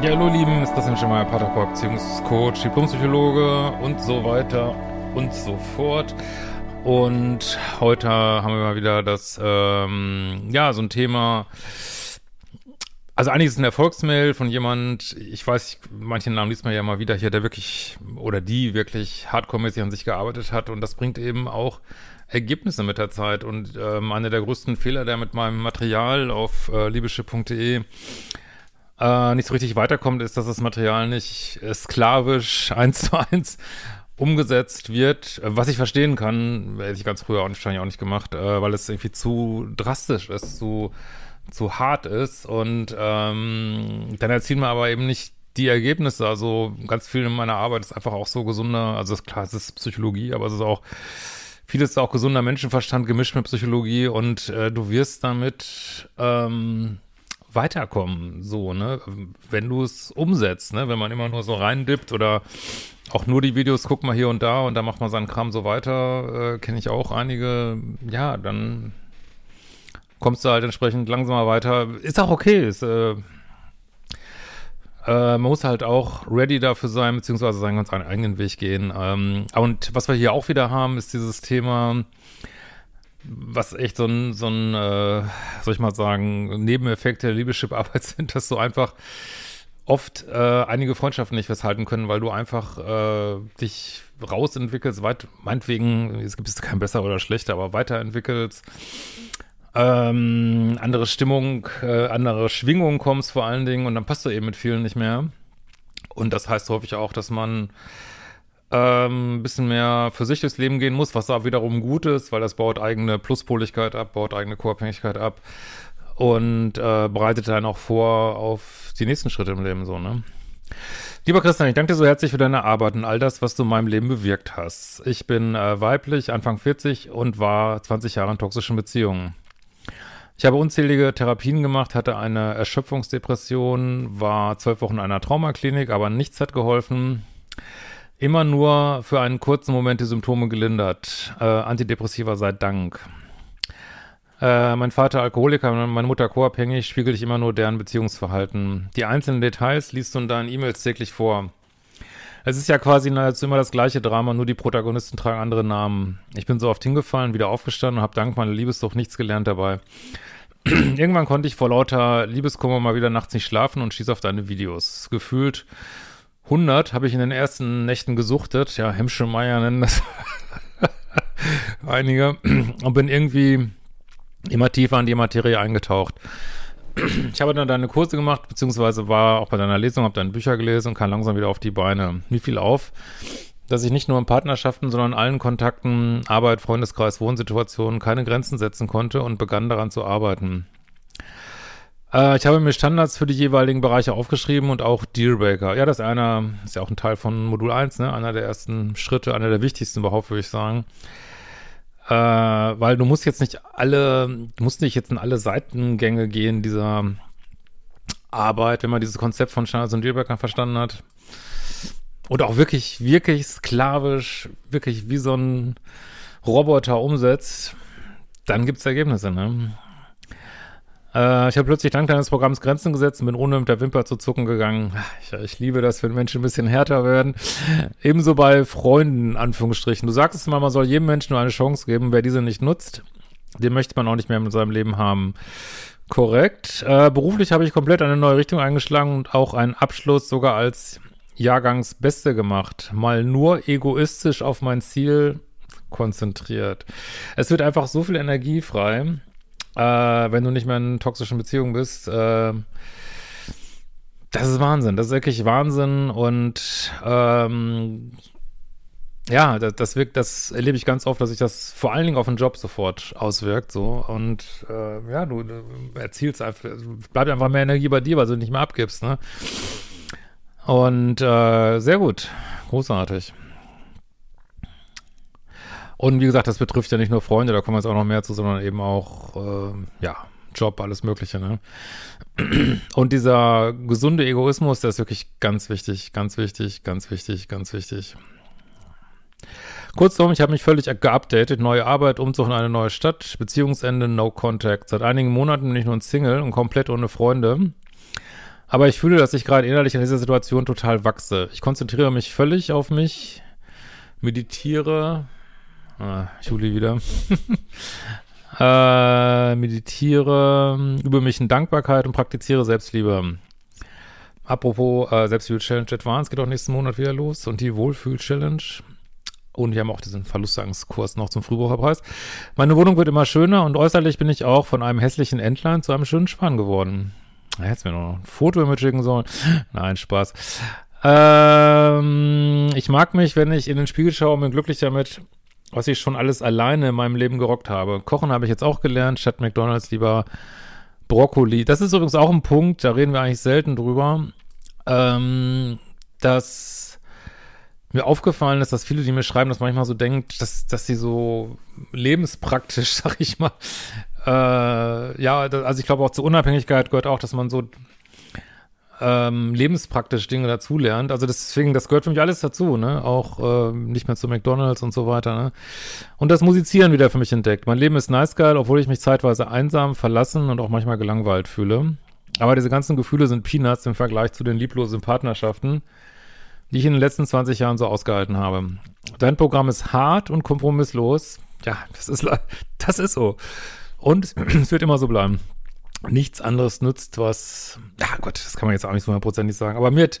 Ja, hallo Lieben, ist Christian Schemmer, Paterkorb, Beziehungscoach, Diplompsychologe und so weiter und so fort. Und heute haben wir mal wieder das, ähm, ja, so ein Thema. Also eigentlich ist es eine Erfolgsmail von jemand, ich weiß, manche Namen liest man ja mal wieder hier, der wirklich oder die wirklich hardcore-mäßig an sich gearbeitet hat und das bringt eben auch Ergebnisse mit der Zeit und ähm, einer der größten Fehler, der mit meinem Material auf äh, liebeschiff.de äh, nicht so richtig weiterkommt, ist, dass das Material nicht sklavisch eins zu eins umgesetzt wird, äh, was ich verstehen kann, hätte ich ganz früher auch nicht, auch nicht gemacht, äh, weil es irgendwie zu drastisch ist, zu, zu hart ist. Und ähm, dann erzielen wir aber eben nicht die Ergebnisse, also ganz viel in meiner Arbeit ist einfach auch so gesunder, also klar, es ist Psychologie, aber es ist auch vieles ist auch gesunder Menschenverstand gemischt mit Psychologie. Und äh, du wirst damit ähm, weiterkommen, so, ne, wenn du es umsetzt, ne, wenn man immer nur so reindippt oder auch nur die Videos guckt mal hier und da und da macht man seinen Kram so weiter, äh, kenne ich auch einige, ja, dann kommst du halt entsprechend langsamer weiter. Ist auch okay, ist, äh, äh, man muss halt auch ready dafür sein, beziehungsweise seinen ganz eigenen Weg gehen. Ähm, und was wir hier auch wieder haben, ist dieses Thema, was echt so ein, so ein, äh, soll ich mal sagen, Nebeneffekt der Liebeschip-Arbeit sind, dass du einfach oft äh, einige Freundschaften nicht festhalten können, weil du einfach äh, dich rausentwickelst, weit, meinetwegen, es gibt es kein besser oder schlechter, aber weiterentwickelst, ähm, andere Stimmung, äh, andere Schwingung kommst vor allen Dingen und dann passt du eben mit vielen nicht mehr. Und das heißt häufig auch, dass man ähm, bisschen mehr für sich durchs Leben gehen muss, was da wiederum gut ist, weil das baut eigene Pluspoligkeit ab, baut eigene Co-Abhängigkeit ab und äh, bereitet dann auch vor auf die nächsten Schritte im Leben so, ne? Lieber Christian, ich danke dir so herzlich für deine Arbeit und all das, was du in meinem Leben bewirkt hast. Ich bin äh, weiblich, Anfang 40 und war 20 Jahre in toxischen Beziehungen. Ich habe unzählige Therapien gemacht, hatte eine Erschöpfungsdepression, war zwölf Wochen in einer Traumaklinik, aber nichts hat geholfen. Immer nur für einen kurzen Moment die Symptome gelindert. Äh, Antidepressiva sei Dank. Äh, mein Vater Alkoholiker, meine Mutter co-abhängig, spiegel ich immer nur deren Beziehungsverhalten. Die einzelnen Details liest du in deinen E-Mails täglich vor. Es ist ja quasi nahezu immer das gleiche Drama, nur die Protagonisten tragen andere Namen. Ich bin so oft hingefallen, wieder aufgestanden und habe dank meiner Liebessucht nichts gelernt dabei. Irgendwann konnte ich vor lauter Liebeskummer mal wieder nachts nicht schlafen und schieß auf deine Videos. Gefühlt 100 habe ich in den ersten Nächten gesuchtet. Ja, Hemschemeyer nennen das einige. Und bin irgendwie immer tiefer in die Materie eingetaucht. Ich habe dann deine Kurse gemacht, beziehungsweise war auch bei deiner Lesung, habe deine Bücher gelesen und kam langsam wieder auf die Beine. Wie viel auf, dass ich nicht nur in Partnerschaften, sondern in allen Kontakten, Arbeit, Freundeskreis, Wohnsituationen keine Grenzen setzen konnte und begann daran zu arbeiten. Äh, ich habe mir Standards für die jeweiligen Bereiche aufgeschrieben und auch Dealbreaker. Ja, das ist einer, ist ja auch ein Teil von Modul 1, ne? Einer der ersten Schritte, einer der wichtigsten überhaupt, würde ich sagen. Äh, weil du musst jetzt nicht alle, du musst nicht jetzt in alle Seitengänge gehen dieser Arbeit, wenn man dieses Konzept von Standards und Dealbreaker verstanden hat. Und auch wirklich, wirklich sklavisch, wirklich wie so ein Roboter umsetzt, dann gibt's Ergebnisse, ne? Äh, ich habe plötzlich dank deines Programms Grenzen gesetzt und bin ohne mit der Wimper zu zucken gegangen. Ich, ich liebe das, wenn Menschen ein bisschen härter werden. Ebenso bei Freunden, Anführungsstrichen. Du sagst es mal, man soll jedem Menschen nur eine Chance geben. Wer diese nicht nutzt, den möchte man auch nicht mehr in seinem Leben haben. Korrekt. Äh, beruflich habe ich komplett eine neue Richtung eingeschlagen und auch einen Abschluss sogar als Jahrgangsbeste gemacht. Mal nur egoistisch auf mein Ziel konzentriert. Es wird einfach so viel Energie frei äh, wenn du nicht mehr in toxischen Beziehungen bist, äh, das ist Wahnsinn. Das ist wirklich Wahnsinn und ähm, ja, das, das wirkt, das erlebe ich ganz oft, dass sich das vor allen Dingen auf den Job sofort auswirkt, so und äh, ja, du, du erzielst einfach, bleibt einfach mehr Energie bei dir, weil du nicht mehr abgibst, ne? Und äh, sehr gut, großartig. Und wie gesagt, das betrifft ja nicht nur Freunde, da kommen wir jetzt auch noch mehr zu, sondern eben auch, äh, ja, Job, alles Mögliche, ne? Und dieser gesunde Egoismus, der ist wirklich ganz wichtig, ganz wichtig, ganz wichtig, ganz wichtig. Kurzum, ich habe mich völlig geupdatet. Neue Arbeit, Umzug in eine neue Stadt, Beziehungsende, No Contact. Seit einigen Monaten bin ich nun Single und komplett ohne Freunde. Aber ich fühle, dass ich gerade innerlich in dieser Situation total wachse. Ich konzentriere mich völlig auf mich, meditiere. Ah, Juli wieder. äh, meditiere, übe mich in Dankbarkeit und praktiziere Selbstliebe. Apropos äh, Selbstliebe Challenge Advance geht auch nächsten Monat wieder los und die Wohlfühl Challenge. Und wir haben auch diesen Verlustangskurs noch zum Frühbucherpreis. Meine Wohnung wird immer schöner und äußerlich bin ich auch von einem hässlichen Entlein zu einem schönen Schwan geworden. Da hätte mir noch ein Foto mitschicken sollen. Nein, Spaß. Ähm, ich mag mich, wenn ich in den Spiegel schaue und bin glücklich damit, was ich schon alles alleine in meinem Leben gerockt habe. Kochen habe ich jetzt auch gelernt, statt McDonalds lieber Brokkoli. Das ist übrigens auch ein Punkt, da reden wir eigentlich selten drüber, ähm, dass mir aufgefallen ist, dass viele, die mir schreiben, das manchmal so denkt, dass, dass sie so lebenspraktisch, sag ich mal, äh, ja, also ich glaube auch zur Unabhängigkeit gehört auch, dass man so ähm, lebenspraktisch Dinge dazulernt. Also deswegen, das gehört für mich alles dazu, ne? Auch äh, nicht mehr zu McDonalds und so weiter, ne? Und das Musizieren wieder für mich entdeckt. Mein Leben ist nice geil, obwohl ich mich zeitweise einsam, verlassen und auch manchmal gelangweilt fühle. Aber diese ganzen Gefühle sind Peanuts im Vergleich zu den lieblosen Partnerschaften, die ich in den letzten 20 Jahren so ausgehalten habe. Dein Programm ist hart und kompromisslos. Ja, das ist, das ist so. Und es wird immer so bleiben. Nichts anderes nützt, was, ja Gott, das kann man jetzt auch nicht so hundertprozentig sagen, aber mit,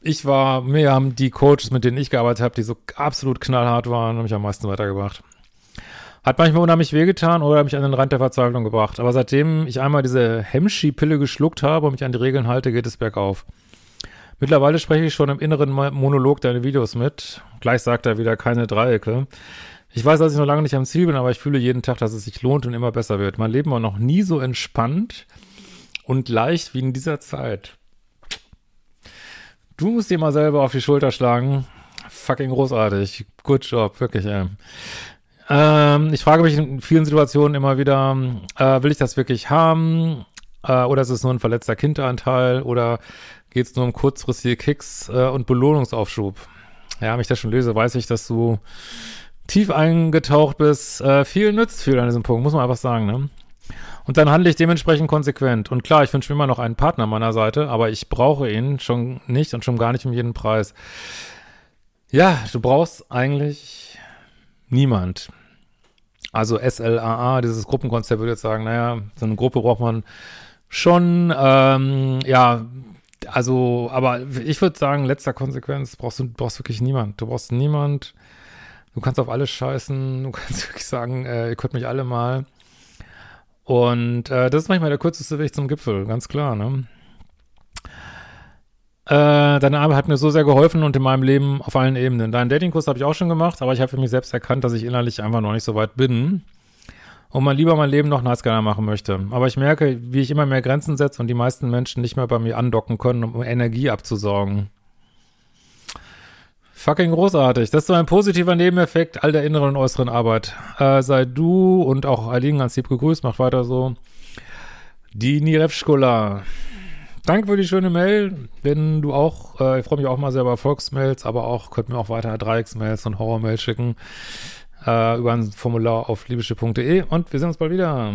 ich war, mir haben die Coaches, mit denen ich gearbeitet habe, die so absolut knallhart waren, haben mich am meisten weitergebracht. Hat manchmal unheimlich wehgetan oder mich an den Rand der Verzweiflung gebracht. Aber seitdem ich einmal diese Hemschi-Pille geschluckt habe und mich an die Regeln halte, geht es bergauf. Mittlerweile spreche ich schon im inneren Monolog deine Videos mit. Gleich sagt er wieder keine Dreiecke. Ich weiß, dass ich noch lange nicht am Ziel bin, aber ich fühle jeden Tag, dass es sich lohnt und immer besser wird. Mein Leben war noch nie so entspannt und leicht wie in dieser Zeit. Du musst dir mal selber auf die Schulter schlagen. Fucking großartig. Good job, wirklich, ey. Ähm, ich frage mich in vielen Situationen immer wieder, äh, will ich das wirklich haben? Äh, oder ist es nur ein verletzter Kinderanteil? Oder geht es nur um kurzfristige Kicks äh, und Belohnungsaufschub? Ja, wenn ich das schon löse, weiß ich, dass du tief eingetaucht bist, äh, viel nützt viel an diesem Punkt, muss man einfach sagen, ne? Und dann handle ich dementsprechend konsequent. Und klar, ich wünsche mir immer noch einen Partner an meiner Seite, aber ich brauche ihn schon nicht und schon gar nicht um jeden Preis. Ja, du brauchst eigentlich niemand. Also SLAA, dieses Gruppenkonzept würde jetzt sagen, naja, so eine Gruppe braucht man schon, ähm, ja, also, aber ich würde sagen, letzter Konsequenz brauchst du brauchst wirklich niemand. Du brauchst niemand, Du kannst auf alles scheißen, du kannst wirklich sagen, äh, ihr könnt mich alle mal. Und äh, das ist manchmal der kürzeste Weg zum Gipfel, ganz klar, ne? Äh, deine Arbeit hat mir so sehr geholfen und in meinem Leben auf allen Ebenen. Deinen Datingkurs habe ich auch schon gemacht, aber ich habe für mich selbst erkannt, dass ich innerlich einfach noch nicht so weit bin und mal lieber mein Leben noch nice machen möchte. Aber ich merke, wie ich immer mehr Grenzen setze und die meisten Menschen nicht mehr bei mir andocken können, um Energie abzusaugen. Fucking großartig. Das ist so ein positiver Nebeneffekt all der inneren und äußeren Arbeit. Äh, sei du und auch Eileen ganz lieb gegrüßt, macht weiter so. Die Nirevschkola. Danke für die schöne Mail. Wenn du auch, äh, ich freue mich auch mal sehr über Erfolgsmails, aber auch, könnt mir auch weiter Dreiecksmails und Horrormails schicken. Äh, über ein Formular auf liebische.de und wir sehen uns bald wieder.